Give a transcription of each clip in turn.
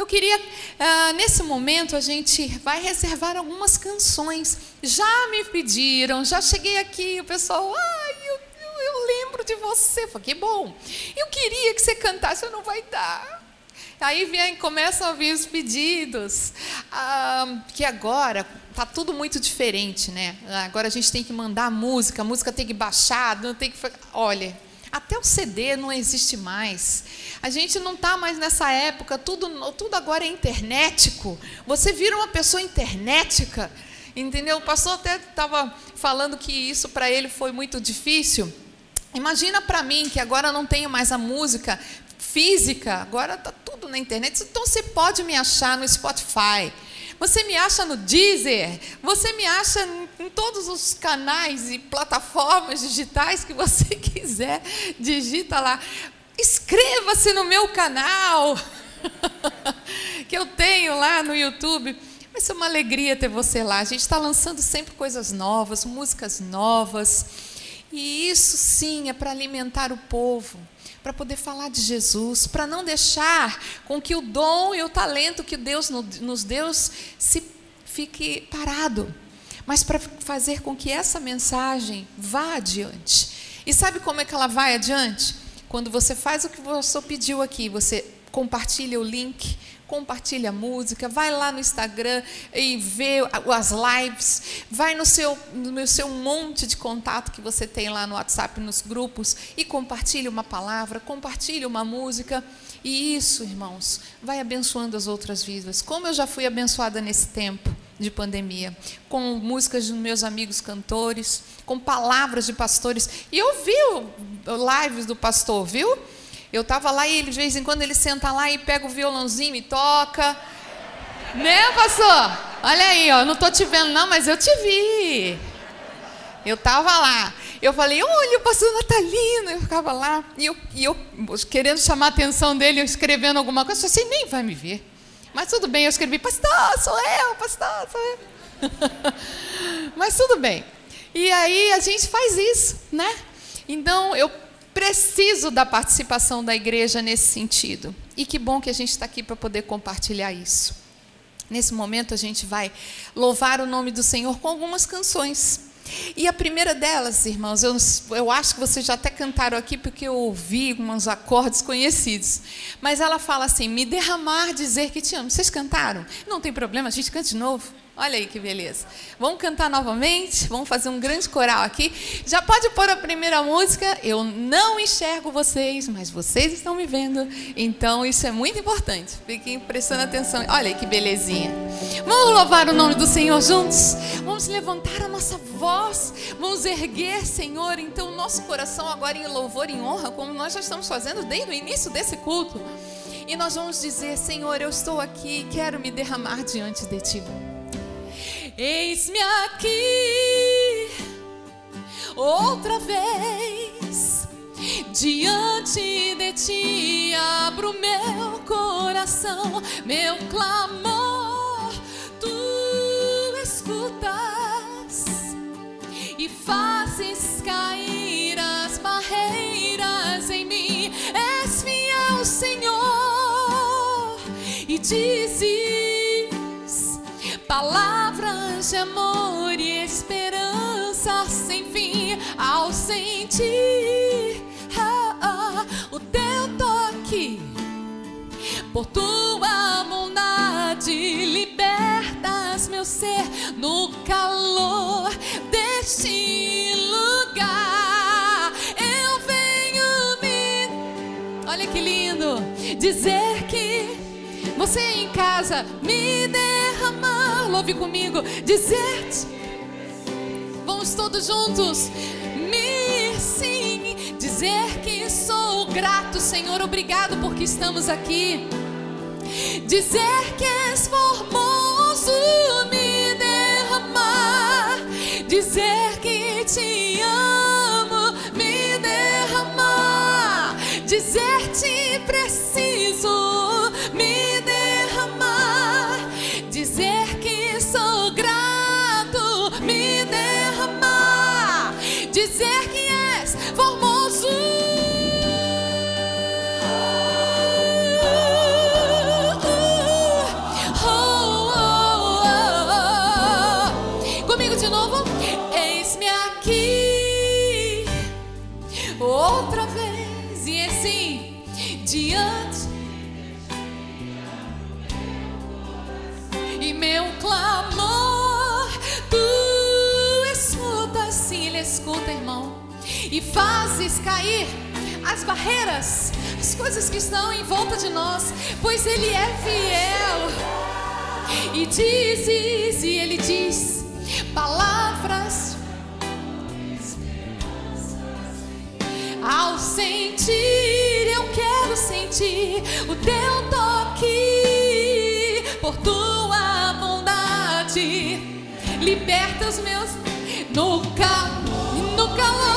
eu queria, ah, nesse momento, a gente vai reservar algumas canções. Já me pediram, já cheguei aqui, o pessoal, ai, eu, eu, eu lembro de você. Falei, que bom. Eu queria que você cantasse, não vai dar. Aí vem, começam a vir os pedidos, ah, que agora está tudo muito diferente, né? Agora a gente tem que mandar música, a música tem que baixar, não tem que. Olha, até o CD não existe mais. A gente não está mais nessa época, tudo, tudo agora é internetico. Você vira uma pessoa internetica, entendeu? O pastor até estava falando que isso para ele foi muito difícil. Imagina para mim que agora não tenho mais a música física, agora está tudo na internet. Então você pode me achar no Spotify. Você me acha no Deezer, você me acha em todos os canais e plataformas digitais que você quiser, digita lá. Inscreva-se no meu canal, que eu tenho lá no YouTube. Vai ser uma alegria ter você lá. A gente está lançando sempre coisas novas, músicas novas. E isso sim é para alimentar o povo para poder falar de Jesus, para não deixar com que o dom e o talento que Deus nos deu se fique parado, mas para fazer com que essa mensagem vá adiante. E sabe como é que ela vai adiante? Quando você faz o que você pediu aqui, você compartilha o link, compartilha a música, vai lá no Instagram e vê as lives, vai no seu, no seu monte de contato que você tem lá no WhatsApp, nos grupos, e compartilha uma palavra, compartilha uma música. E isso, irmãos, vai abençoando as outras vidas. Como eu já fui abençoada nesse tempo de pandemia, com músicas dos meus amigos cantores, com palavras de pastores. E eu vi lives do pastor, viu? Eu estava lá e ele, de vez em quando ele senta lá e pega o violãozinho e toca. Né, pastor? Olha aí, ó, não estou te vendo não, mas eu te vi. Eu estava lá. Eu falei, olha, o pastor Natalino. Eu ficava lá. E eu, e eu querendo chamar a atenção dele, escrevendo alguma coisa. Eu falei, assim, nem vai me ver. Mas tudo bem, eu escrevi, pastor, sou eu, pastor, sou eu. Mas tudo bem. E aí a gente faz isso, né? Então eu preciso da participação da igreja nesse sentido. E que bom que a gente está aqui para poder compartilhar isso. Nesse momento a gente vai louvar o nome do Senhor com algumas canções. E a primeira delas, irmãos, eu, eu acho que vocês já até cantaram aqui porque eu ouvi uns acordes conhecidos. Mas ela fala assim: me derramar, dizer que te amo. Vocês cantaram? Não tem problema, a gente canta de novo. Olha aí que beleza. Vamos cantar novamente? Vamos fazer um grande coral aqui. Já pode pôr a primeira música. Eu não enxergo vocês, mas vocês estão me vendo. Então isso é muito importante. Fiquem prestando atenção. Olha aí que belezinha. Vamos louvar o nome do Senhor juntos? Vamos levantar a nossa voz. Vamos erguer, Senhor, então o nosso coração agora em louvor e honra, como nós já estamos fazendo desde o início desse culto. E nós vamos dizer: Senhor, eu estou aqui, quero me derramar diante de Ti. Eis-me aqui outra vez diante de ti. Abro meu coração, meu clamor, tu escutas e fazes cair as barreiras em mim. És fiel, Senhor, e dizes palavras de amor e esperança sem fim ao sentir ah, ah, o teu toque. Por tua bondade libertas meu ser no calor deste lugar. Eu venho me olha que lindo dizer que você em casa me derramar, louve comigo, dizer-te. Vamos todos juntos. Me sim, dizer que sou grato, Senhor, obrigado porque estamos aqui. Dizer que és formoso, me diante e meu clamor tu escutas, sim, ele escuta, irmão, e fazes cair as barreiras, as coisas que estão em volta de nós, pois ele é fiel. E dizes, e ele diz palavras ao sentir o teu toque por tua bondade. Liberta os meus no, cal, no calor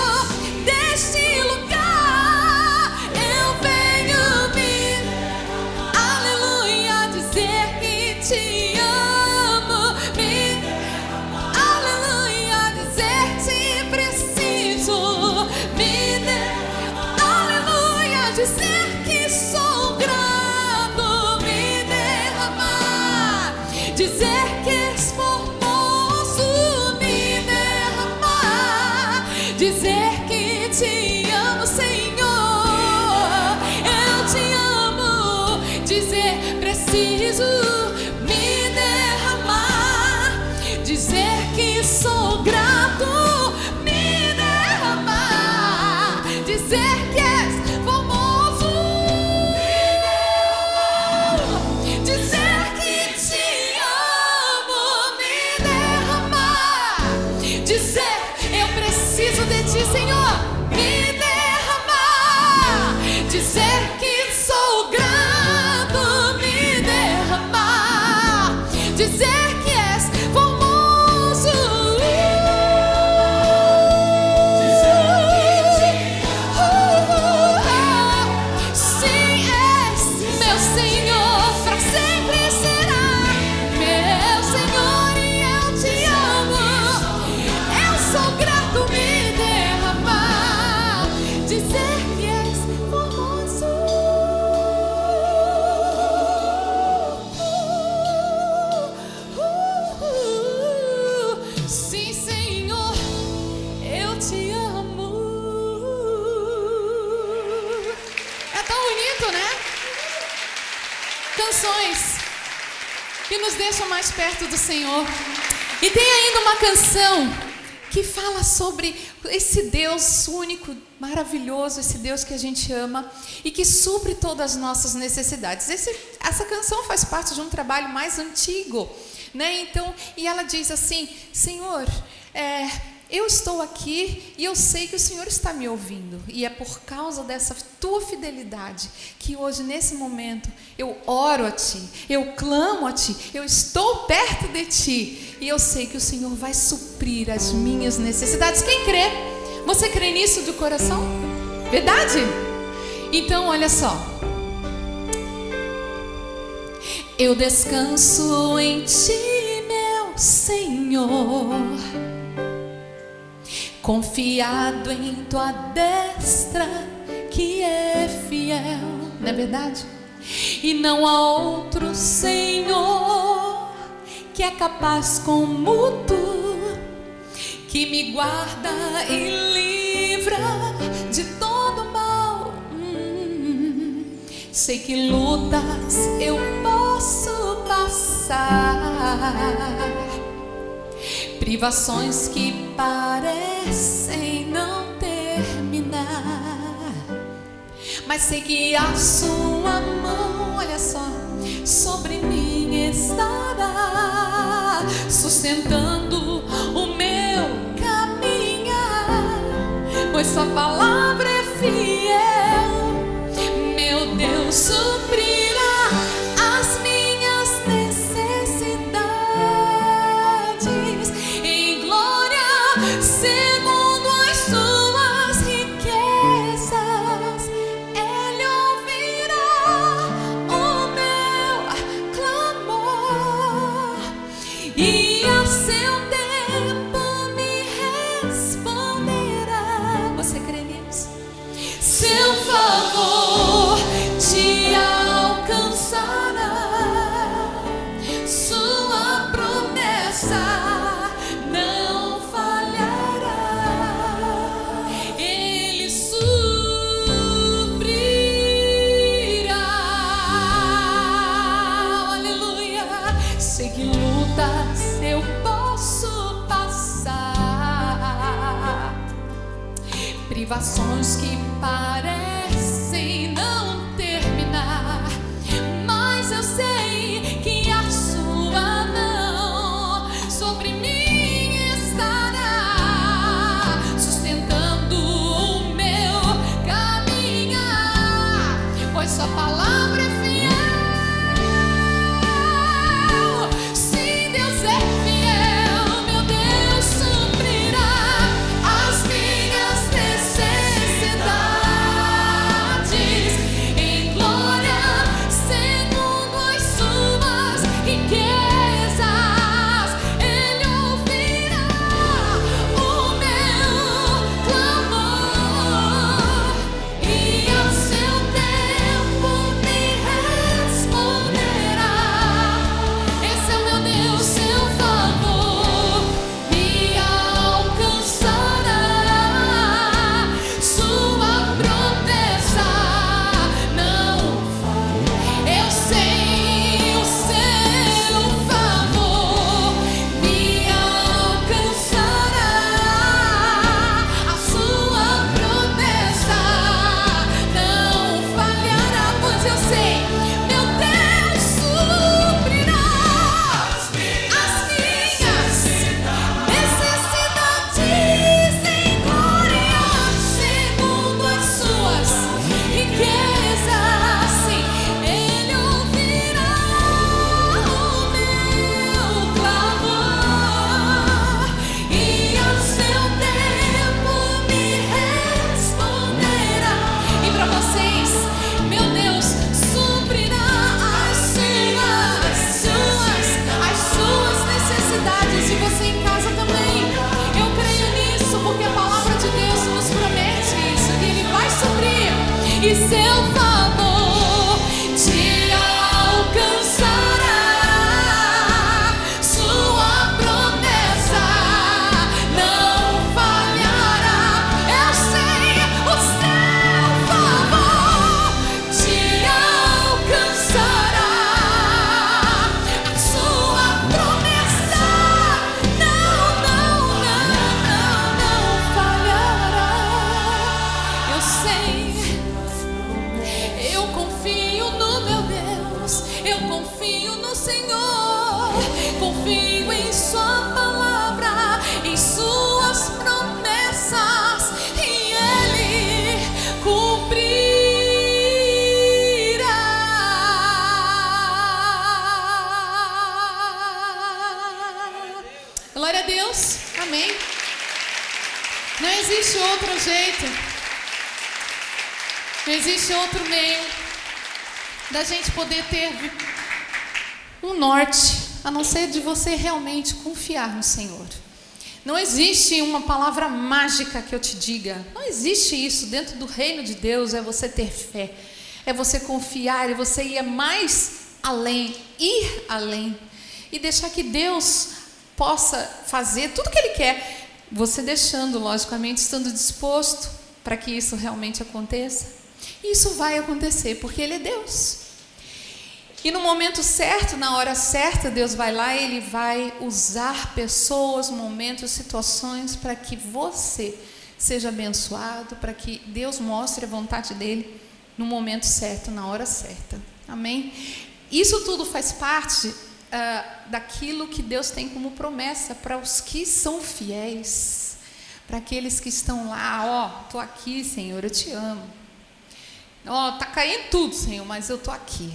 perto do Senhor. E tem ainda uma canção que fala sobre esse Deus único, maravilhoso, esse Deus que a gente ama e que supre todas as nossas necessidades. Esse- essa canção faz parte de um trabalho mais antigo, né? Então, e ela diz assim: Senhor, é, eu estou aqui e eu sei que o Senhor está me ouvindo. E é por causa dessa tua fidelidade que hoje, nesse momento, eu oro a Ti, eu clamo a Ti, eu estou perto de Ti. E eu sei que o Senhor vai suprir as minhas necessidades. Quem crê? Você crê nisso do coração? Verdade? Então, olha só. Eu descanso em Ti, meu Senhor confiado em tua destra que é fiel, não é verdade? E não há outro Senhor que é capaz como tu, que me guarda e livra de todo mal. Hum, sei que lutas eu posso passar privações que parecem não terminar. Mas sei que a sua mão, olha só, sobre mim estará, sustentando o meu caminhar, pois sua palavra é fiel. Meu Deus suprirá eu posso passar, privações que parecem realmente confiar no Senhor. Não existe uma palavra mágica que eu te diga. Não existe isso. Dentro do reino de Deus é você ter fé, é você confiar, é você ir mais além, ir além e deixar que Deus possa fazer tudo que Ele quer. Você deixando, logicamente, estando disposto para que isso realmente aconteça. E isso vai acontecer, porque Ele é Deus. E no momento certo, na hora certa, Deus vai lá e Ele vai usar pessoas, momentos, situações para que você seja abençoado, para que Deus mostre a vontade dEle no momento certo, na hora certa. Amém? Isso tudo faz parte ah, daquilo que Deus tem como promessa para os que são fiéis, para aqueles que estão lá, ó, estou aqui, Senhor, eu te amo. Ó, tá caindo tudo, Senhor, mas eu tô aqui.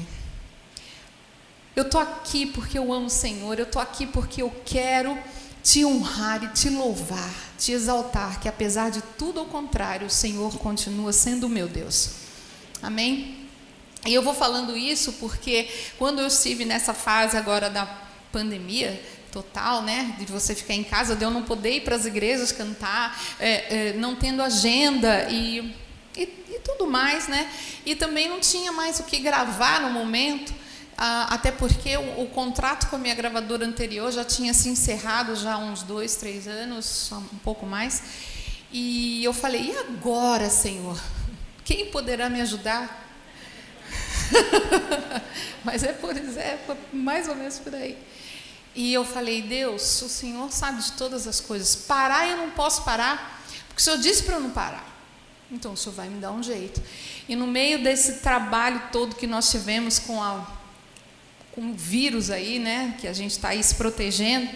Eu tô aqui porque eu amo o Senhor, eu tô aqui porque eu quero te honrar e te louvar, te exaltar, que apesar de tudo ao contrário, o Senhor continua sendo o meu Deus. Amém? E eu vou falando isso porque quando eu estive nessa fase agora da pandemia total, né, de você ficar em casa, de eu não poder ir para as igrejas cantar, é, é, não tendo agenda e, e, e tudo mais, né? E também não tinha mais o que gravar no momento. Ah, até porque o, o, contrato com a minha gravadora anterior já tinha se encerrado já há uns dois, três anos, um pouco mais. E eu falei, e agora, Senhor? Quem poderá me ajudar? Mas é por é mais ou menos por aí. E eu falei, Deus, o Senhor sabe de todas as coisas. Parar eu não posso parar, porque o Senhor disse para eu não parar. Então o Senhor vai me dar um jeito. E no meio desse trabalho todo que nós tivemos com, a, com o vírus aí, né, que a gente está aí se protegendo,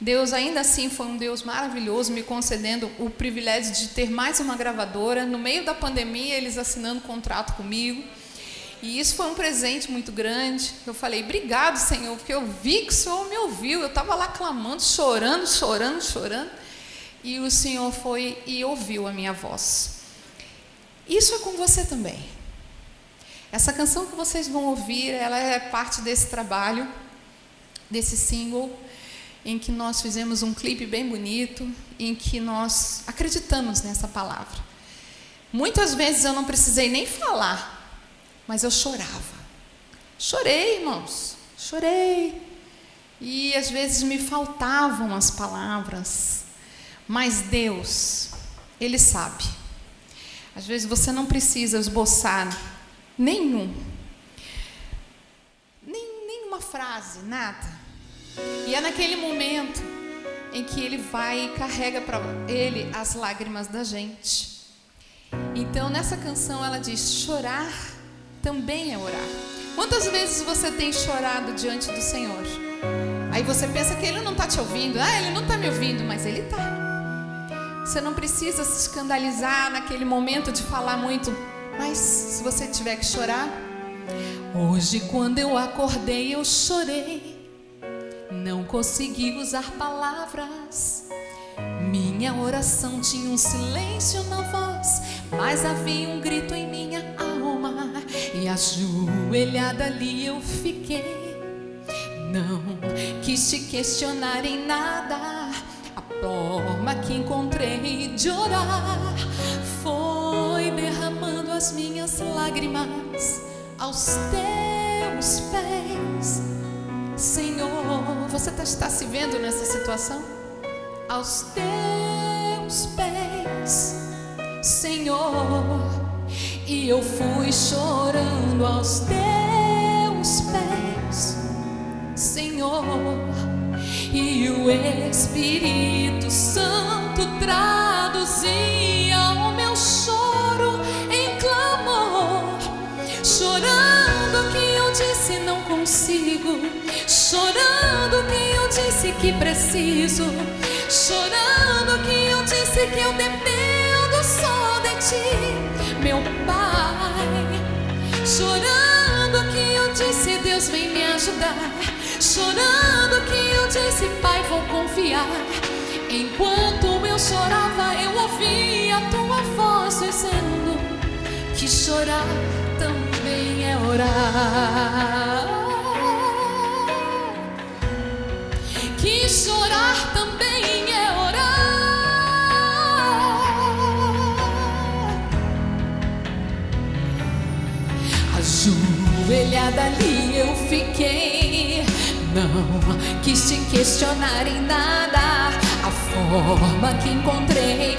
Deus ainda assim foi um Deus maravilhoso, me concedendo o privilégio de ter mais uma gravadora. No meio da pandemia, eles assinando contrato comigo. E isso foi um presente muito grande. Eu falei, obrigado, Senhor, porque eu vi que o Senhor me ouviu. Eu estava lá clamando, chorando, chorando, chorando. E o Senhor foi e ouviu a minha voz. Isso é com você também. Essa canção que vocês vão ouvir, ela é parte desse trabalho, desse single, em que nós fizemos um clipe bem bonito, em que nós acreditamos nessa palavra. Muitas vezes eu não precisei nem falar, mas eu chorava. Chorei, irmãos, chorei. E às vezes me faltavam as palavras, mas Deus, Ele sabe. Às vezes você não precisa esboçar nenhum, nem, nenhuma frase, nada. E é naquele momento em que Ele vai e carrega para Ele as lágrimas da gente. Então nessa canção ela diz: chorar também é orar. Quantas vezes você tem chorado diante do Senhor? Aí você pensa que Ele não está te ouvindo. Ah, Ele não está me ouvindo, mas Ele está. Você não precisa se escandalizar naquele momento de falar muito. Mas se você tiver que chorar, hoje quando eu acordei eu chorei. Não consegui usar palavras. Minha oração tinha um silêncio na voz, mas havia um grito em minha alma. E ajoelhada ali eu fiquei. Não quis te questionar em nada. A forma que encontrei de orar as minhas lágrimas aos teus pés. Senhor, você tá, está se vendo nessa situação? aos teus pés, Senhor. E eu fui chorando aos teus pés, Senhor. E o Espírito Santo traduzia consigo, chorando que eu disse que preciso chorando que eu disse que eu dependo só de ti, meu Pai. Chorando que eu disse, Deus vem me ajudar. Chorando que eu disse, Pai, vou confiar. Enquanto eu chorava, eu ouvia a tua voz dizendo que chorar também é orar. Chorar também Ajoelhada ali eu fiquei. Não quis te questionar em nada. A forma que encontrei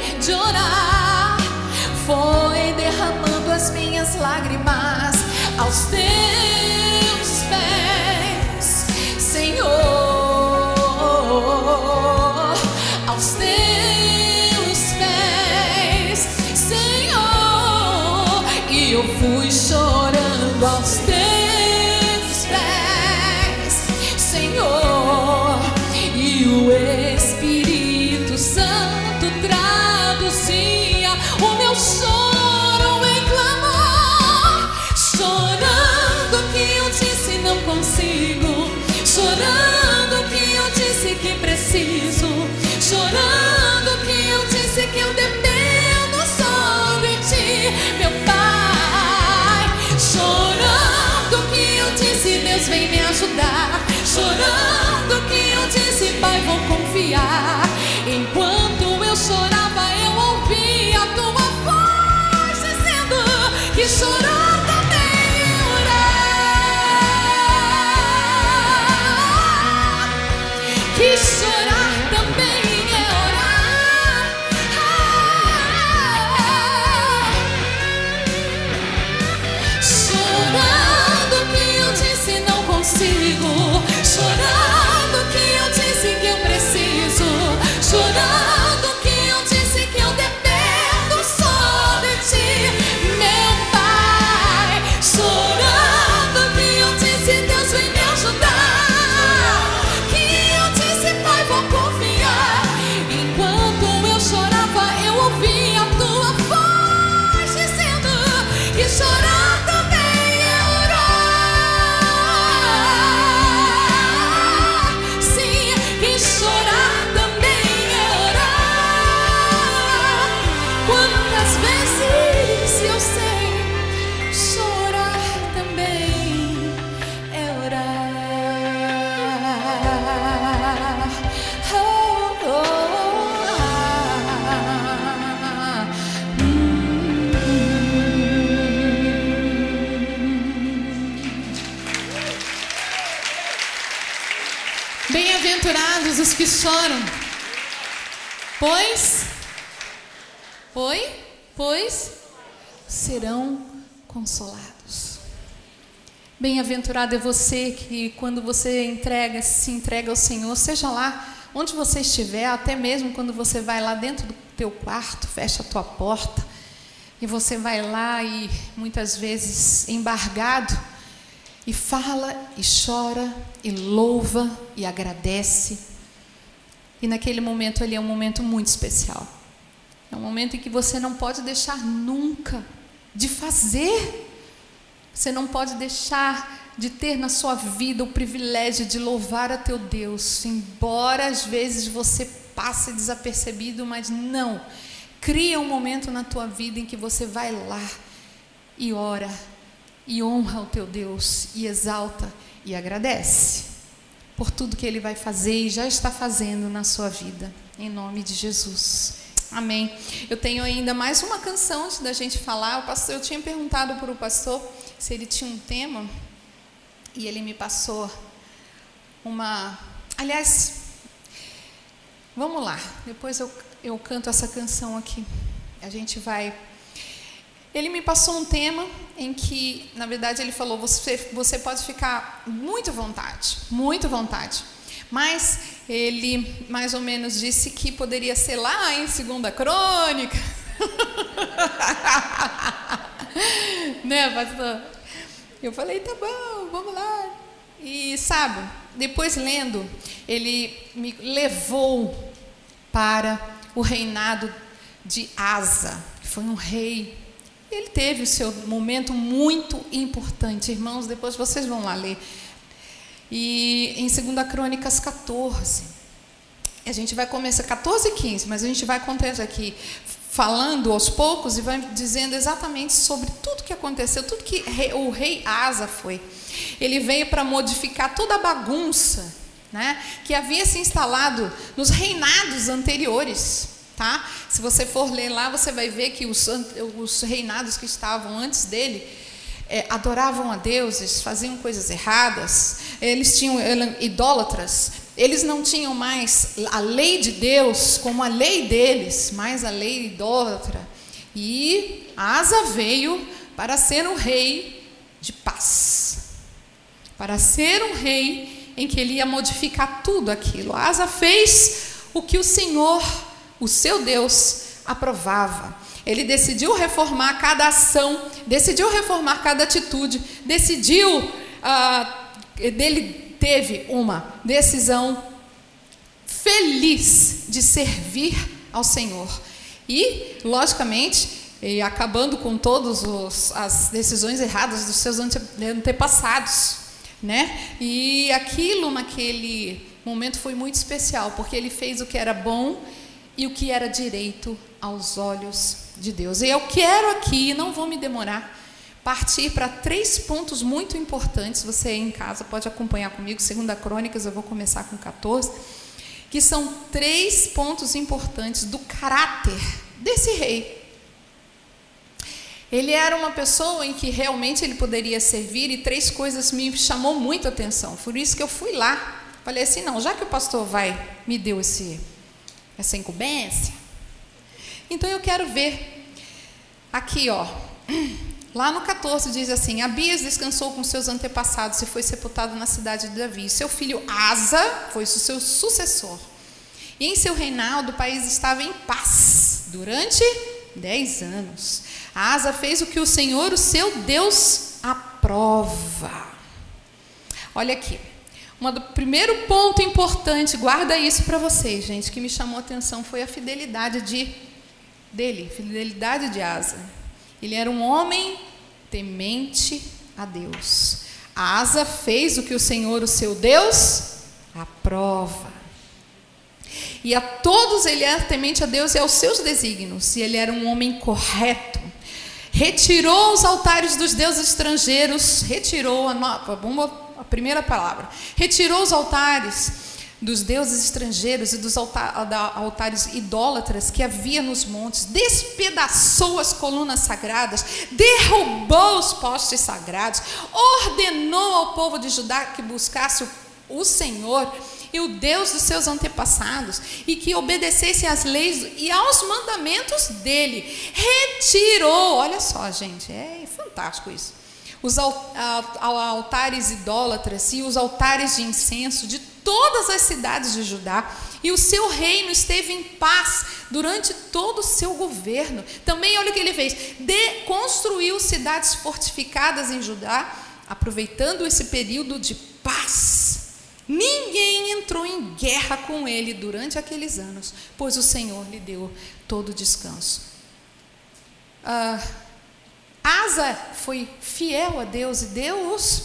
pois, foi, pois serão consolados. Bem-aventurado é você que quando você entrega, se entrega ao Senhor, seja lá onde você estiver, até mesmo quando você vai lá dentro do teu quarto, fecha a tua porta, e você vai lá e muitas vezes embargado, e fala, e chora, e louva, e agradece. E naquele momento ali é um momento muito especial. É um momento em que você não pode deixar nunca de fazer. Você não pode deixar de ter na sua vida o privilégio de louvar a teu Deus, embora às vezes você passe desapercebido, mas não. Cria um momento na tua vida em que você vai lá e ora e honra o teu Deus e exalta e agradece por tudo que ele vai fazer e já está fazendo na sua vida, em nome de Jesus. Amém. Eu tenho ainda mais uma canção antes da gente falar. Pastor, eu tinha perguntado para o pastor se ele tinha um tema e ele me passou uma. Aliás, vamos lá. Depois eu, eu canto essa canção aqui. A gente vai ele me passou um tema em que, na verdade, ele falou: você, você pode ficar muito à vontade, muito à vontade. Mas ele mais ou menos disse que poderia ser lá em Segunda Crônica. né, pastor? Eu falei: tá bom, vamos lá. E sabe, depois lendo, ele me levou para o reinado de Asa, que foi um rei ele teve o seu momento muito importante, irmãos, depois vocês vão lá ler. E em 2 Crônicas 14, a gente vai começar 14 e 15, mas a gente vai contando aqui, falando aos poucos e vai dizendo exatamente sobre tudo que aconteceu, tudo que o rei Asa foi. Ele veio para modificar toda a bagunça né, que havia se instalado nos reinados anteriores. Tá? Se você for ler lá, você vai ver que os, os reinados que estavam antes dele é, adoravam a deuses, faziam coisas erradas, eles tinham idólatras, eles não tinham mais a lei de Deus como a lei deles, mas a lei idólatra. E Asa veio para ser um rei de paz, para ser um rei em que ele ia modificar tudo aquilo. Asa fez o que o Senhor o seu Deus aprovava. Ele decidiu reformar cada ação, decidiu reformar cada atitude, decidiu, ah, dele teve uma decisão feliz de servir ao Senhor. E, logicamente, e acabando com todas as decisões erradas dos seus antepassados, né? E aquilo naquele momento foi muito especial, porque ele fez o que era bom e o que era direito aos olhos de Deus. E eu quero aqui, não vou me demorar, partir para três pontos muito importantes. Você em casa pode acompanhar comigo, segunda Crônicas, eu vou começar com 14, que são três pontos importantes do caráter desse rei. Ele era uma pessoa em que realmente ele poderia servir e três coisas me chamou muito a atenção. Por isso que eu fui lá. Falei assim, não, já que o pastor vai me deu esse essa incumbência. Então eu quero ver aqui, ó, lá no 14 diz assim: Abias descansou com seus antepassados e foi sepultado na cidade de Davi. Seu filho Asa foi seu sucessor. E em seu reinado o país estava em paz durante dez anos. Asa fez o que o Senhor, o seu Deus, aprova. Olha aqui. Um primeiro ponto importante, guarda isso para vocês, gente, que me chamou a atenção foi a fidelidade de dele, fidelidade de Asa. Ele era um homem temente a Deus. Asa fez o que o Senhor, o seu Deus, aprova. E a todos ele era temente a Deus e aos seus desígnios. E ele era um homem correto. Retirou os altares dos deuses estrangeiros. Retirou a, a primeira palavra. Retirou os altares dos deuses estrangeiros e dos altares idólatras que havia nos montes, despedaçou as colunas sagradas, derrubou os postes sagrados, ordenou ao povo de Judá que buscasse o Senhor e o Deus dos seus antepassados e que obedecesse às leis e aos mandamentos dele. Retirou, olha só, gente, é fantástico isso. Os altares idólatras e os altares de incenso de todas as cidades de Judá, e o seu reino esteve em paz durante todo o seu governo. Também, olha o que ele fez: de, construiu cidades fortificadas em Judá, aproveitando esse período de paz. Ninguém entrou em guerra com ele durante aqueles anos, pois o Senhor lhe deu todo o descanso. Ah, Asa foi fiel a Deus e Deus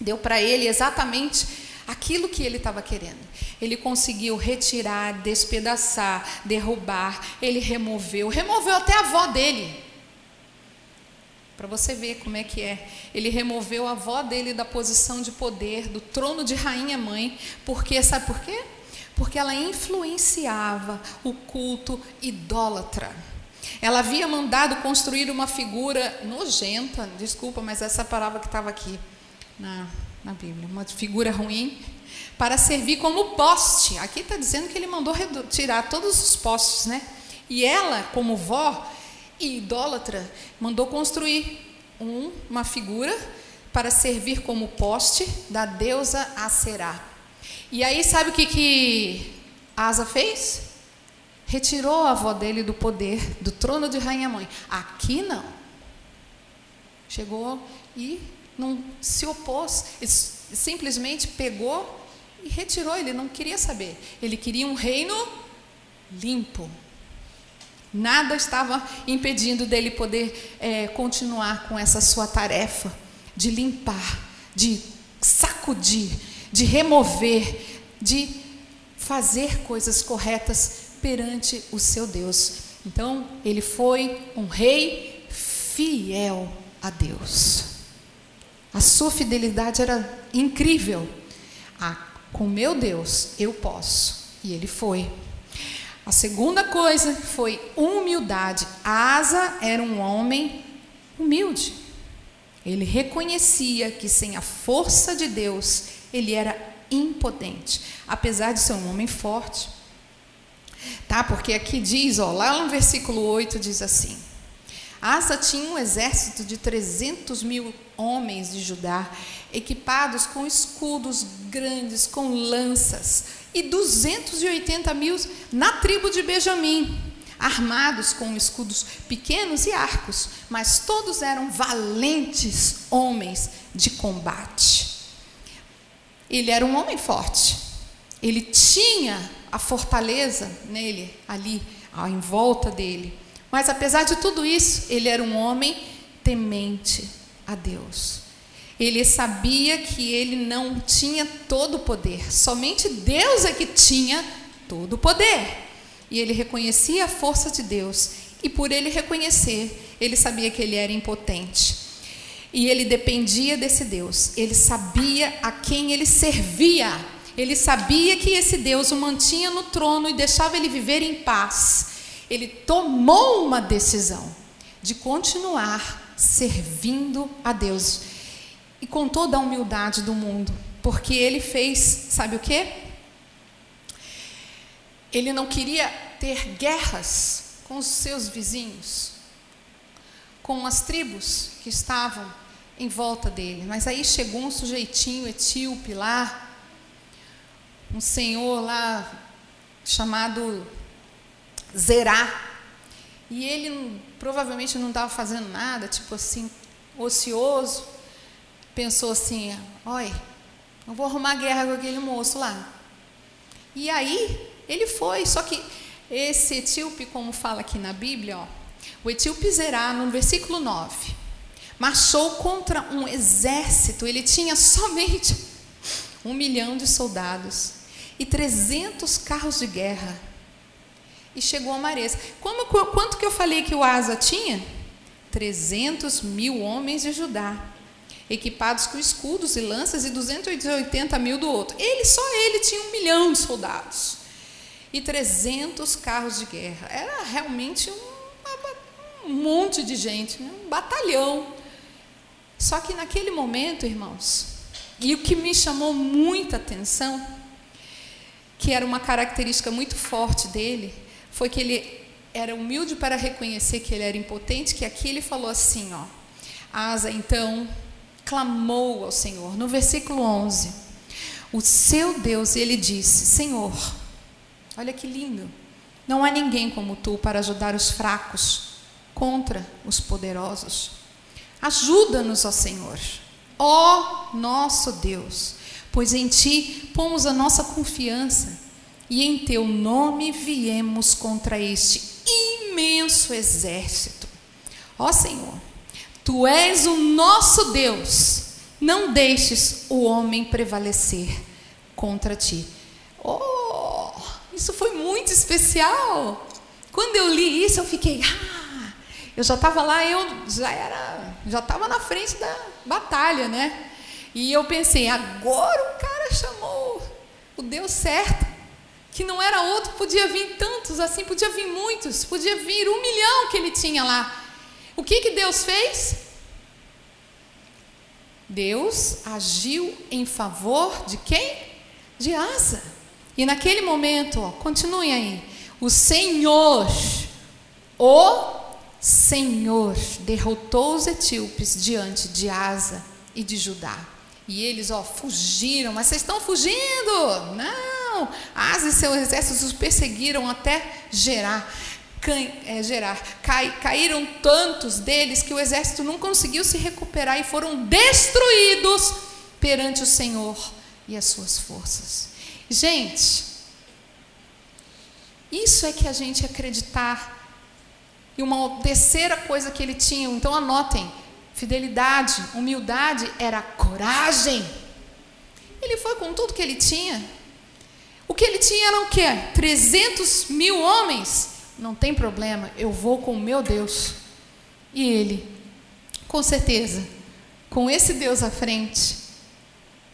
deu para ele exatamente aquilo que ele estava querendo. Ele conseguiu retirar, despedaçar, derrubar, ele removeu, removeu até a avó dele. Para você ver como é que é. Ele removeu a avó dele da posição de poder, do trono de rainha mãe, porque sabe por quê? Porque ela influenciava o culto idólatra. Ela havia mandado construir uma figura nojenta, desculpa, mas essa palavra que estava aqui na, na Bíblia, uma figura ruim, para servir como poste. Aqui está dizendo que ele mandou tirar todos os postes, né? E ela, como vó, e idólatra, mandou construir um, uma figura para servir como poste da deusa Aserá. E aí, sabe o que, que Asa fez? Retirou a avó dele do poder, do trono de rainha mãe. Aqui não. Chegou e não se opôs, simplesmente pegou e retirou. Ele não queria saber. Ele queria um reino limpo, Nada estava impedindo dele poder é, continuar com essa sua tarefa de limpar, de sacudir, de remover, de fazer coisas corretas perante o seu Deus. Então, ele foi um rei fiel a Deus. A sua fidelidade era incrível. Ah, com meu Deus eu posso. E ele foi. A segunda coisa foi humildade. Asa era um homem humilde. Ele reconhecia que sem a força de Deus ele era impotente, apesar de ser um homem forte. Tá? Porque aqui diz, ó, lá no versículo 8 diz assim: Asa tinha um exército de 300 mil homens de Judá, equipados com escudos grandes, com lanças, e 280 mil na tribo de Benjamim, armados com escudos pequenos e arcos, mas todos eram valentes homens de combate. Ele era um homem forte. Ele tinha a fortaleza nele, ali, em volta dele. Mas apesar de tudo isso, ele era um homem temente a Deus. Ele sabia que ele não tinha todo o poder, somente Deus é que tinha todo o poder. E ele reconhecia a força de Deus, e por ele reconhecer, ele sabia que ele era impotente. E ele dependia desse Deus, ele sabia a quem ele servia, ele sabia que esse Deus o mantinha no trono e deixava ele viver em paz. Ele tomou uma decisão de continuar servindo a Deus e com toda a humildade do mundo, porque ele fez, sabe o que? Ele não queria ter guerras com os seus vizinhos, com as tribos que estavam em volta dele. Mas aí chegou um sujeitinho etíope lá, um senhor lá chamado Zerá. E ele provavelmente não estava fazendo nada, tipo assim, ocioso. Pensou assim: olha, eu vou arrumar guerra com aquele moço lá. E aí ele foi, só que esse etíope, como fala aqui na Bíblia, ó, o etíope Zerá, no versículo 9, marchou contra um exército, ele tinha somente um milhão de soldados e 300 carros de guerra. E chegou a Mares. Como, quanto que eu falei que o Asa tinha? 300 mil homens de Judá, equipados com escudos e lanças, e 280 mil do outro. Ele, só ele, tinha um milhão de soldados e 300 carros de guerra. Era realmente um, um monte de gente, né? um batalhão. Só que naquele momento, irmãos, e o que me chamou muita atenção, que era uma característica muito forte dele, foi que ele era humilde para reconhecer que ele era impotente, que aqui ele falou assim, ó. Asa então clamou ao Senhor. No versículo 11, o seu Deus, ele disse: Senhor, olha que lindo. Não há ninguém como tu para ajudar os fracos contra os poderosos. Ajuda-nos, ó Senhor, ó nosso Deus, pois em ti pomos a nossa confiança e em teu nome viemos contra este imenso exército. Ó Senhor, tu és o nosso Deus, não deixes o homem prevalecer contra ti. Oh, isso foi muito especial. Quando eu li isso, eu fiquei, ah, eu já estava lá, eu já era, já estava na frente da batalha, né? E eu pensei, agora o cara chamou o Deus certo, que não era outro, podia vir tantos assim, podia vir muitos, podia vir um milhão que ele tinha lá. O que, que Deus fez? Deus agiu em favor de quem? De Asa. E naquele momento, ó, continuem aí. O Senhor, o Senhor derrotou os etíopes diante de Asa e de Judá. E eles, ó, fugiram. Mas vocês estão fugindo? Não. Asa e seus exércitos os perseguiram até Gerar. É, gerar. Cai, caíram tantos deles que o exército não conseguiu se recuperar e foram destruídos perante o Senhor e as suas forças. Gente, isso é que a gente acreditar. E uma terceira coisa que ele tinha, então anotem: fidelidade, humildade era coragem. Ele foi com tudo que ele tinha. O que ele tinha era o quê? 300 mil homens. Não tem problema, eu vou com o meu Deus. E ele, com certeza, com esse Deus à frente,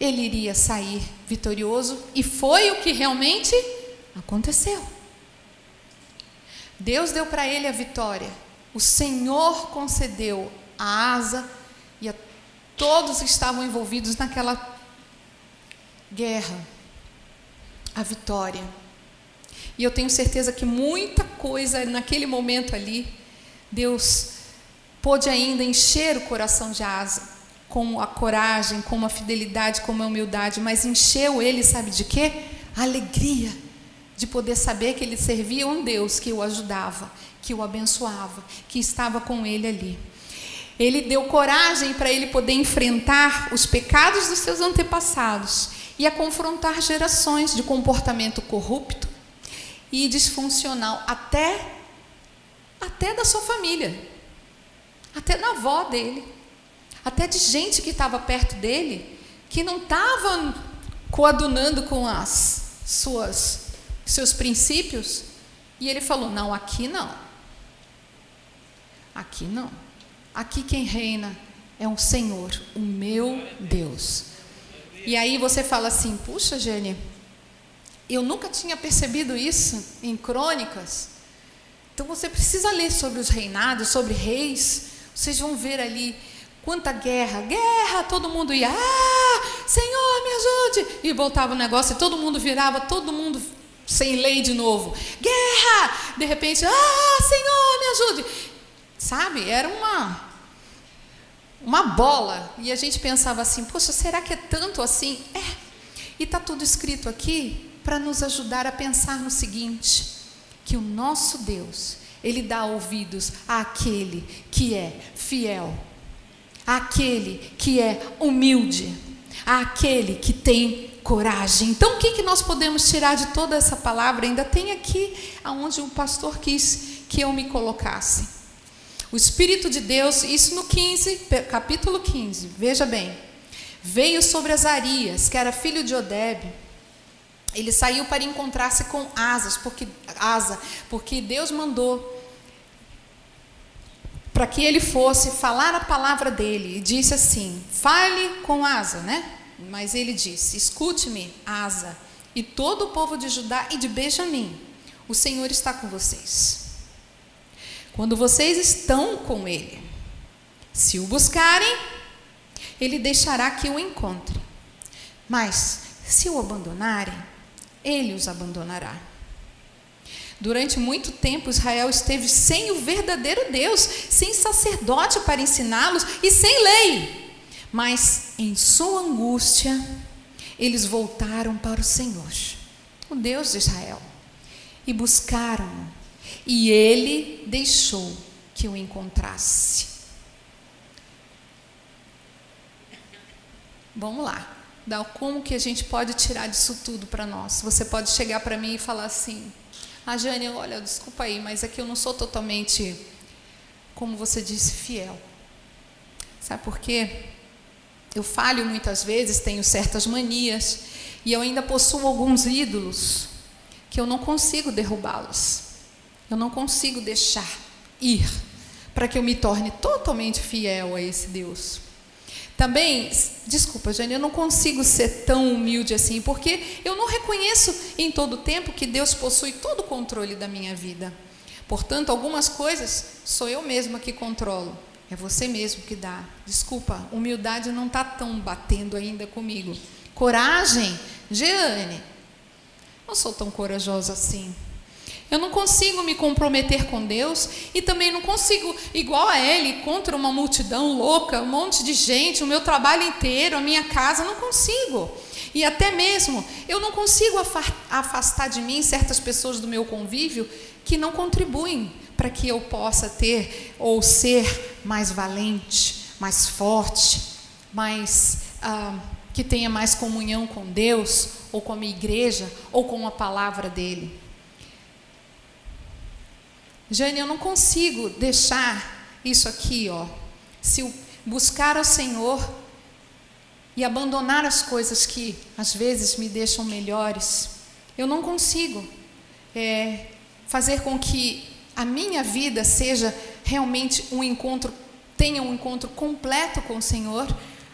ele iria sair vitorioso e foi o que realmente aconteceu. Deus deu para ele a vitória. O Senhor concedeu a asa e a todos que estavam envolvidos naquela guerra a vitória. E eu tenho certeza que muita coisa naquele momento ali, Deus pôde ainda encher o coração de Asa com a coragem, com a fidelidade, com a humildade, mas encheu ele, sabe de quê? Alegria de poder saber que ele servia um Deus que o ajudava, que o abençoava, que estava com ele ali. Ele deu coragem para ele poder enfrentar os pecados dos seus antepassados e a confrontar gerações de comportamento corrupto e disfuncional até até da sua família, até da avó dele até de gente que estava perto dele, que não estava coadunando com as suas seus princípios, e ele falou: "Não, aqui não. Aqui não. Aqui quem reina é um Senhor, o meu Deus." E aí você fala assim: "Puxa, Gênia, eu nunca tinha percebido isso em crônicas." Então você precisa ler sobre os reinados, sobre reis. Vocês vão ver ali Quanta guerra, guerra, todo mundo ia, ah, Senhor, me ajude. E voltava o negócio e todo mundo virava, todo mundo sem lei de novo. Guerra! De repente, ah, Senhor, me ajude. sabe? Era uma uma bola. E a gente pensava assim: poxa, será que é tanto assim? É. E está tudo escrito aqui para nos ajudar a pensar no seguinte: que o nosso Deus, Ele dá ouvidos àquele que é fiel, àquele que é humilde, àquele que tem coragem. Então, o que, que nós podemos tirar de toda essa palavra? Ainda tem aqui aonde o pastor quis que eu me colocasse. O Espírito de Deus, isso no 15, capítulo 15, veja bem. Veio sobre Azarias, que era filho de Odebe. Ele saiu para encontrar-se com Asas, porque Asa, porque Deus mandou para que ele fosse falar a palavra dele e disse assim: "Fale com Asa", né? Mas ele disse: "Escute-me, Asa, e todo o povo de Judá e de Benjamim. O Senhor está com vocês." Quando vocês estão com Ele, se o buscarem, Ele deixará que o encontre. Mas, se o abandonarem, Ele os abandonará. Durante muito tempo, Israel esteve sem o verdadeiro Deus, sem sacerdote para ensiná-los e sem lei. Mas, em sua angústia, eles voltaram para o Senhor, o Deus de Israel, e buscaram-no e ele deixou que o encontrasse. Vamos lá. Como que a gente pode tirar disso tudo para nós? Você pode chegar para mim e falar assim: Ah, Jane, olha, desculpa aí, mas aqui eu não sou totalmente, como você disse, fiel. Sabe por quê? Eu falho muitas vezes, tenho certas manias, e eu ainda possuo alguns ídolos que eu não consigo derrubá-los. Eu não consigo deixar ir para que eu me torne totalmente fiel a esse Deus. Também, desculpa, Jane, eu não consigo ser tão humilde assim, porque eu não reconheço em todo tempo que Deus possui todo o controle da minha vida. Portanto, algumas coisas sou eu mesma que controlo. É você mesmo que dá. Desculpa, humildade não está tão batendo ainda comigo. Coragem, Jeane, não sou tão corajosa assim. Eu não consigo me comprometer com Deus e também não consigo, igual a ele, contra uma multidão louca, um monte de gente, o meu trabalho inteiro, a minha casa, não consigo. E até mesmo, eu não consigo afastar de mim certas pessoas do meu convívio que não contribuem para que eu possa ter ou ser mais valente, mais forte, mais. Ah, que tenha mais comunhão com Deus, ou com a minha igreja, ou com a palavra dele. Jane, eu não consigo deixar isso aqui, ó. Se buscar ao Senhor e abandonar as coisas que às vezes me deixam melhores, eu não consigo é, fazer com que a minha vida seja realmente um encontro, tenha um encontro completo com o Senhor,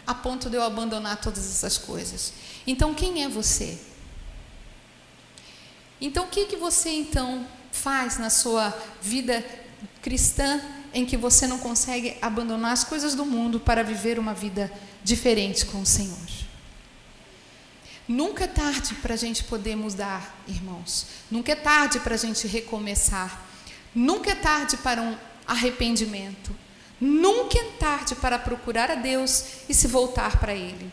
a ponto de eu abandonar todas essas coisas. Então, quem é você? Então, o que, que você então faz na sua vida cristã em que você não consegue abandonar as coisas do mundo para viver uma vida diferente com o Senhor. Nunca é tarde para a gente poder mudar, irmãos. Nunca é tarde para a gente recomeçar. Nunca é tarde para um arrependimento. Nunca é tarde para procurar a Deus e se voltar para Ele.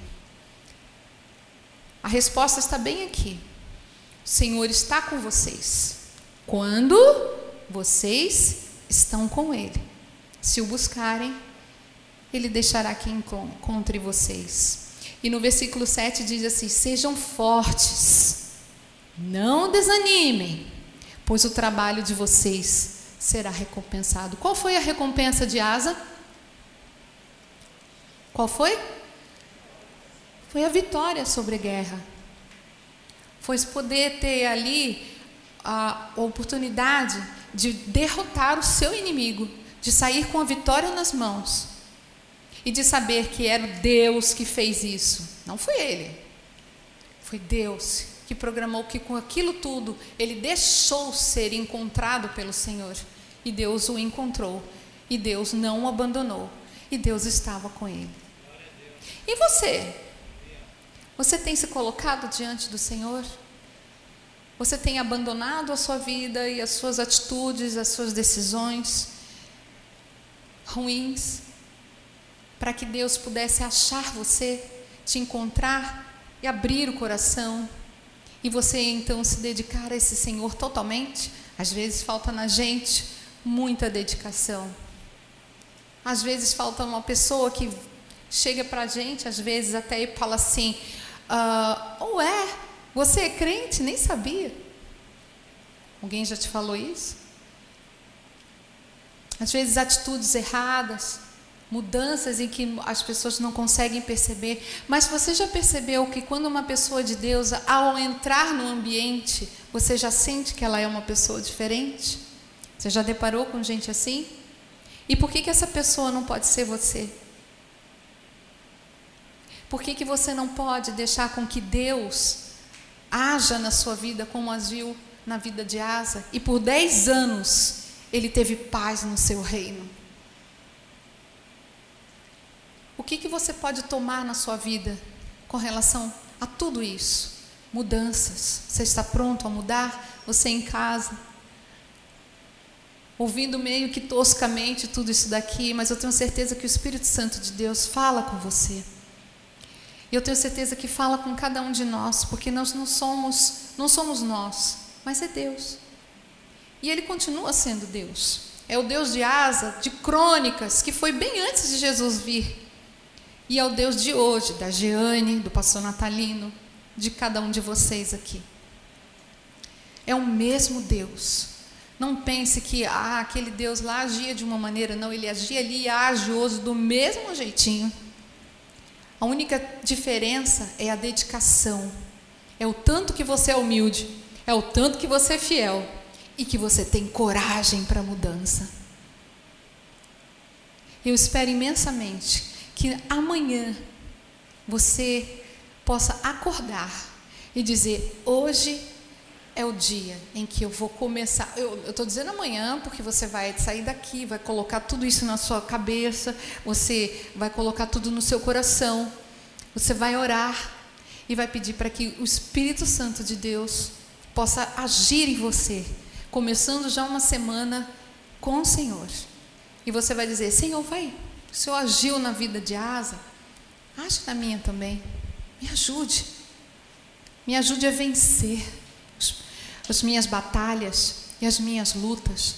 A resposta está bem aqui. O Senhor está com vocês. Quando vocês estão com Ele. Se o buscarem, Ele deixará que encontre vocês. E no versículo 7 diz assim: Sejam fortes, não desanimem, pois o trabalho de vocês será recompensado. Qual foi a recompensa de Asa? Qual foi? Foi a vitória sobre a guerra. Foi poder ter ali a oportunidade de derrotar o seu inimigo, de sair com a vitória nas mãos e de saber que era Deus que fez isso. Não foi ele, foi Deus que programou que com aquilo tudo ele deixou ser encontrado pelo Senhor e Deus o encontrou e Deus não o abandonou e Deus estava com ele. E você? Você tem se colocado diante do Senhor? Você tem abandonado a sua vida e as suas atitudes, as suas decisões? ruins, para que Deus pudesse achar você, te encontrar e abrir o coração, e você então se dedicar a esse Senhor totalmente. Às vezes falta na gente muita dedicação. Às vezes falta uma pessoa que chega para a gente, às vezes até e fala assim: ah, ou é, você é crente? Nem sabia. Alguém já te falou isso? Às vezes atitudes erradas, mudanças em que as pessoas não conseguem perceber. Mas você já percebeu que quando uma pessoa de Deus, ao entrar no ambiente, você já sente que ela é uma pessoa diferente? Você já deparou com gente assim? E por que, que essa pessoa não pode ser você? Por que, que você não pode deixar com que Deus haja na sua vida como agiu na vida de Asa? E por dez anos ele teve paz no seu reino. O que, que você pode tomar na sua vida com relação a tudo isso? Mudanças. Você está pronto a mudar? Você em casa? Ouvindo meio que toscamente tudo isso daqui, mas eu tenho certeza que o Espírito Santo de Deus fala com você. E eu tenho certeza que fala com cada um de nós, porque nós não somos, não somos nós, mas é Deus. E ele continua sendo Deus. É o Deus de Asa, de crônicas, que foi bem antes de Jesus vir. E é o Deus de hoje, da Jeane, do pastor Natalino, de cada um de vocês aqui. É o mesmo Deus. Não pense que ah, aquele Deus lá agia de uma maneira, não, ele agia ali e age hoje do mesmo jeitinho. A única diferença é a dedicação. É o tanto que você é humilde, é o tanto que você é fiel e que você tem coragem para a mudança. Eu espero imensamente que amanhã você possa acordar e dizer: hoje é o dia em que eu vou começar. Eu estou dizendo amanhã, porque você vai sair daqui, vai colocar tudo isso na sua cabeça, você vai colocar tudo no seu coração, você vai orar e vai pedir para que o Espírito Santo de Deus possa agir em você, começando já uma semana com o Senhor. E você vai dizer: Senhor, vai o Senhor agiu na vida de Asa, age na minha também. Me ajude. Me ajude a vencer as minhas batalhas e as minhas lutas.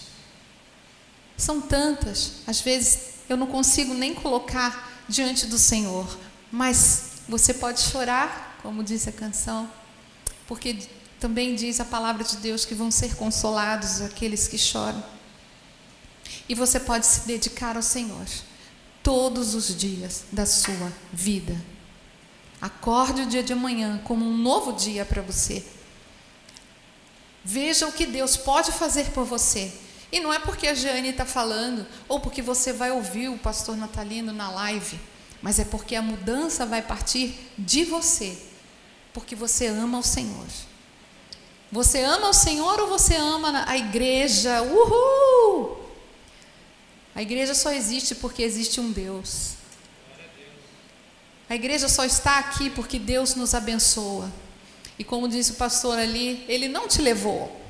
São tantas, às vezes eu não consigo nem colocar diante do Senhor, mas você pode chorar, como diz a canção, porque também diz a palavra de Deus que vão ser consolados aqueles que choram. E você pode se dedicar ao Senhor todos os dias da sua vida. Acorde o dia de amanhã como um novo dia para você. Veja o que Deus pode fazer por você. E não é porque a Jane está falando, ou porque você vai ouvir o pastor Natalino na live, mas é porque a mudança vai partir de você, porque você ama o Senhor. Você ama o Senhor ou você ama a igreja? Uhul! A igreja só existe porque existe um Deus. A igreja só está aqui porque Deus nos abençoa. E como disse o pastor ali, ele não te levou.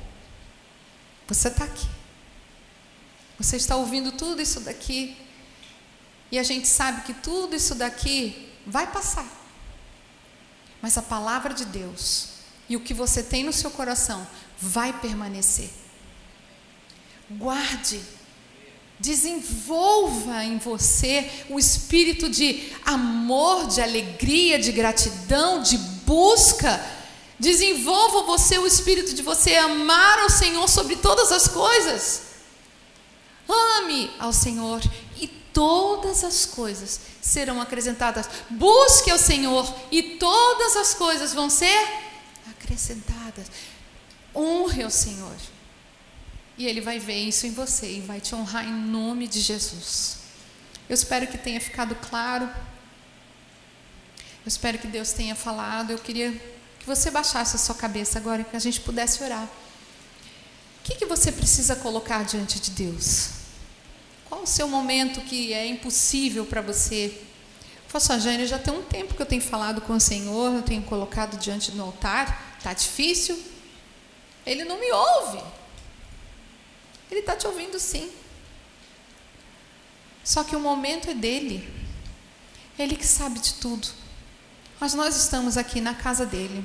Você está aqui. Você está ouvindo tudo isso daqui. E a gente sabe que tudo isso daqui vai passar. Mas a palavra de Deus e o que você tem no seu coração vai permanecer. Guarde Desenvolva em você o espírito de amor, de alegria, de gratidão, de busca. Desenvolva você o espírito de você amar ao Senhor sobre todas as coisas. Ame ao Senhor e todas as coisas serão acrescentadas. Busque ao Senhor e todas as coisas vão ser acrescentadas. Honre ao Senhor. E Ele vai ver isso em você e vai te honrar em nome de Jesus. Eu espero que tenha ficado claro. Eu espero que Deus tenha falado. Eu queria que você baixasse a sua cabeça agora, que a gente pudesse orar. O que, que você precisa colocar diante de Deus? Qual o seu momento que é impossível para você? Poxa, Jane, já tem um tempo que eu tenho falado com o Senhor, eu tenho colocado diante do altar, está difícil. Ele não me ouve. Ele está te ouvindo sim. Só que o momento é dele. Ele que sabe de tudo. Mas nós estamos aqui na casa dele.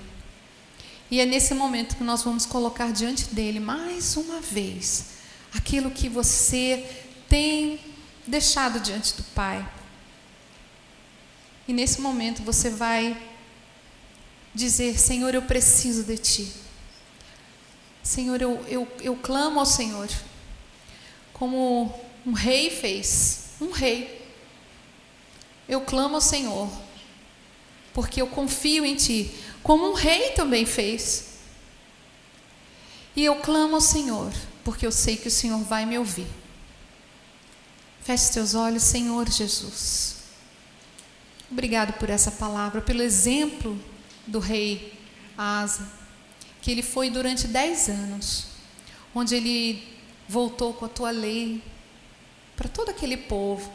E é nesse momento que nós vamos colocar diante dele mais uma vez aquilo que você tem deixado diante do Pai. E nesse momento você vai dizer: Senhor, eu preciso de Ti. Senhor, eu, eu, eu clamo ao Senhor, como um rei fez, um rei. Eu clamo ao Senhor, porque eu confio em Ti, como um rei também fez. E eu clamo ao Senhor, porque eu sei que o Senhor vai me ouvir. Feche teus olhos, Senhor Jesus. Obrigado por essa palavra, pelo exemplo do rei Asa, que ele foi durante dez anos, onde ele voltou com a tua lei para todo aquele povo,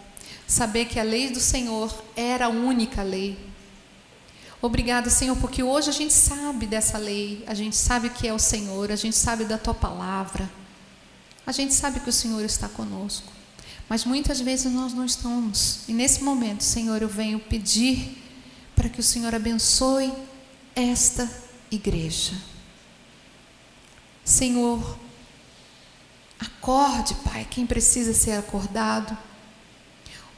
saber que a lei do Senhor era a única lei. Obrigado, Senhor, porque hoje a gente sabe dessa lei, a gente sabe que é o Senhor, a gente sabe da tua palavra, a gente sabe que o Senhor está conosco. Mas muitas vezes nós não estamos. E nesse momento, Senhor, eu venho pedir para que o Senhor abençoe esta igreja. Senhor, acorde, Pai, quem precisa ser acordado.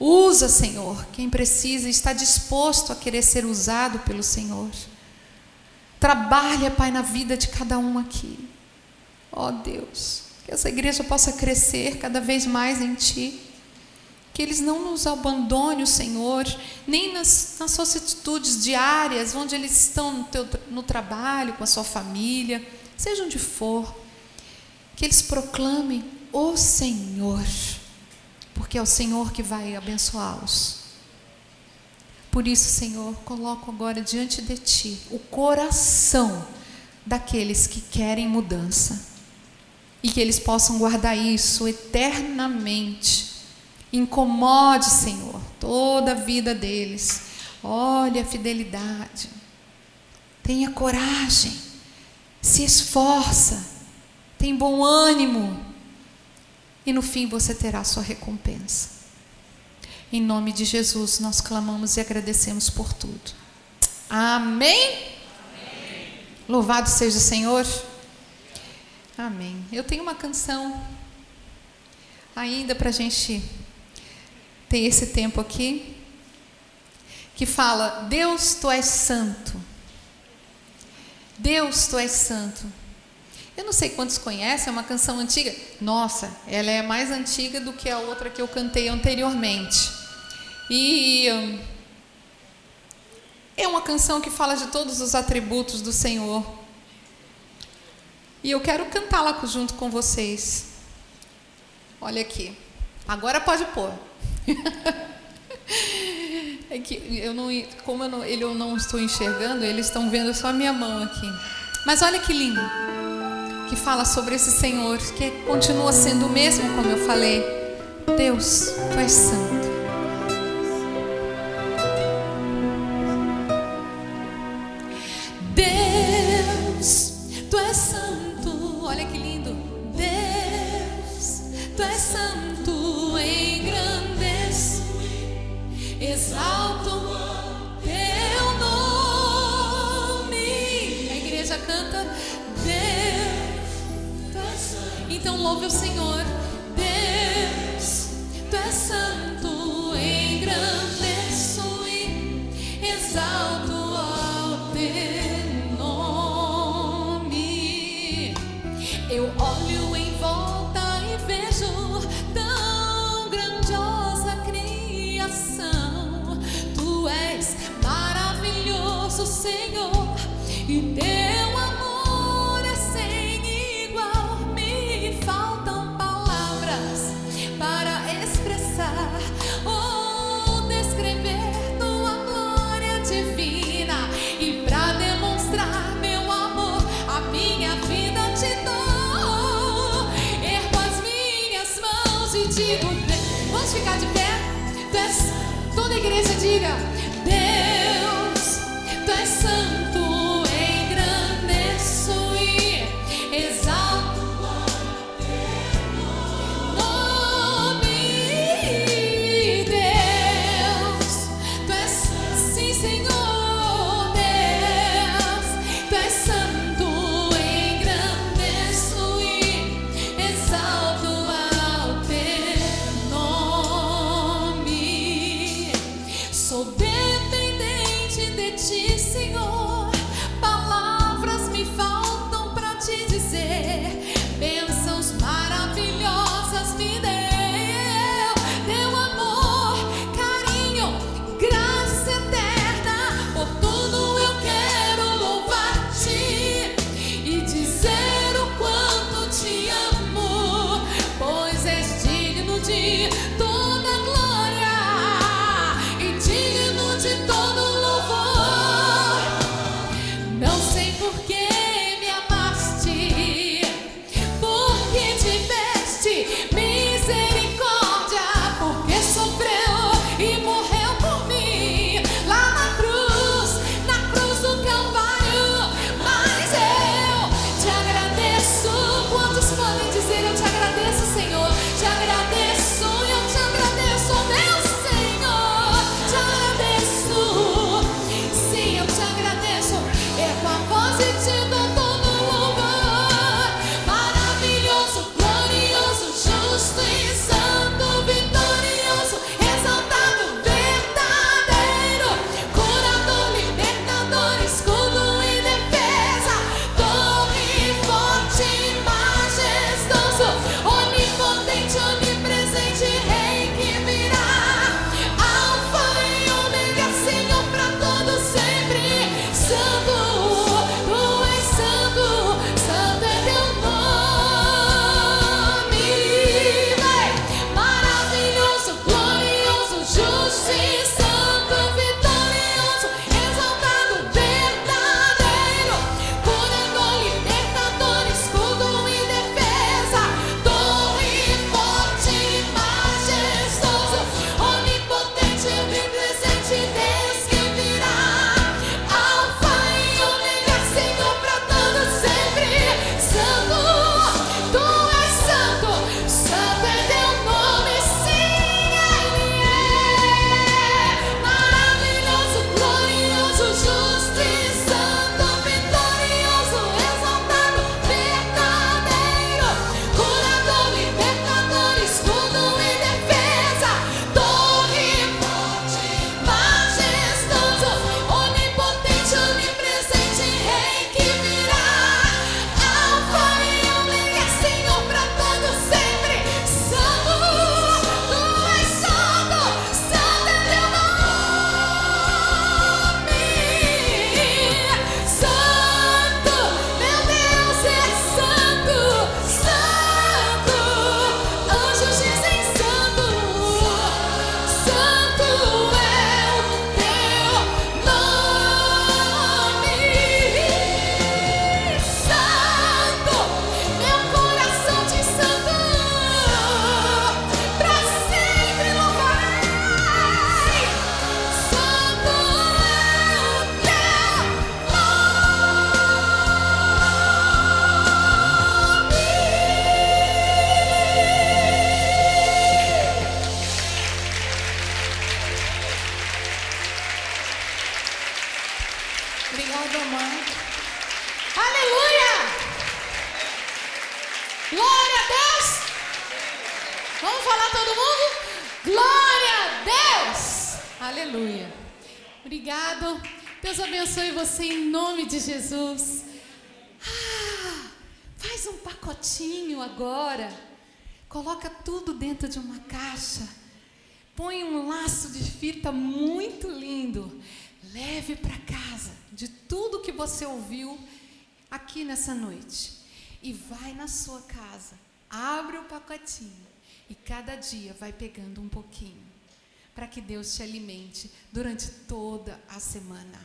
Usa, Senhor, quem precisa está disposto a querer ser usado pelo Senhor. Trabalha, Pai, na vida de cada um aqui. Ó oh, Deus, que essa igreja possa crescer cada vez mais em Ti. Que eles não nos abandonem, Senhor, nem nas, nas suas atitudes diárias, onde eles estão no, teu, no trabalho, com a sua família, seja onde for. Que eles proclamem o Senhor, porque é o Senhor que vai abençoá-los. Por isso, Senhor, coloco agora diante de Ti o coração daqueles que querem mudança e que eles possam guardar isso eternamente. Incomode, Senhor, toda a vida deles. Olha a fidelidade. Tenha coragem. Se esforça. Tem bom ânimo. E no fim você terá sua recompensa. Em nome de Jesus, nós clamamos e agradecemos por tudo. Amém? Amém. Louvado seja o Senhor. Amém. Eu tenho uma canção ainda para a gente ter esse tempo aqui, que fala: Deus, tu és santo. Deus, tu és santo. Eu não sei quantos conhecem, é uma canção antiga. Nossa, ela é mais antiga do que a outra que eu cantei anteriormente. E é uma canção que fala de todos os atributos do Senhor. E eu quero cantá-la junto com vocês. Olha aqui. Agora pode pôr. é que eu não, como eu não, ele eu não estou enxergando, eles estão vendo só a minha mão aqui. Mas olha que lindo. Que fala sobre esse Senhor, que continua sendo o mesmo, como eu falei. Deus, tu és santo. Louve o Senhor. comigo. Vamos ficar de pé. Toda a igreja diga: Deus, tu és santo. Caixa. Põe um laço de fita muito lindo. Leve para casa de tudo que você ouviu aqui nessa noite. E vai na sua casa. Abre o pacotinho. E cada dia vai pegando um pouquinho. Para que Deus te alimente durante toda a semana.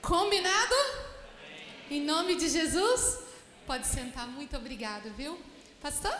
Combinado? Em nome de Jesus? Pode sentar. Muito obrigado, viu? Pastor?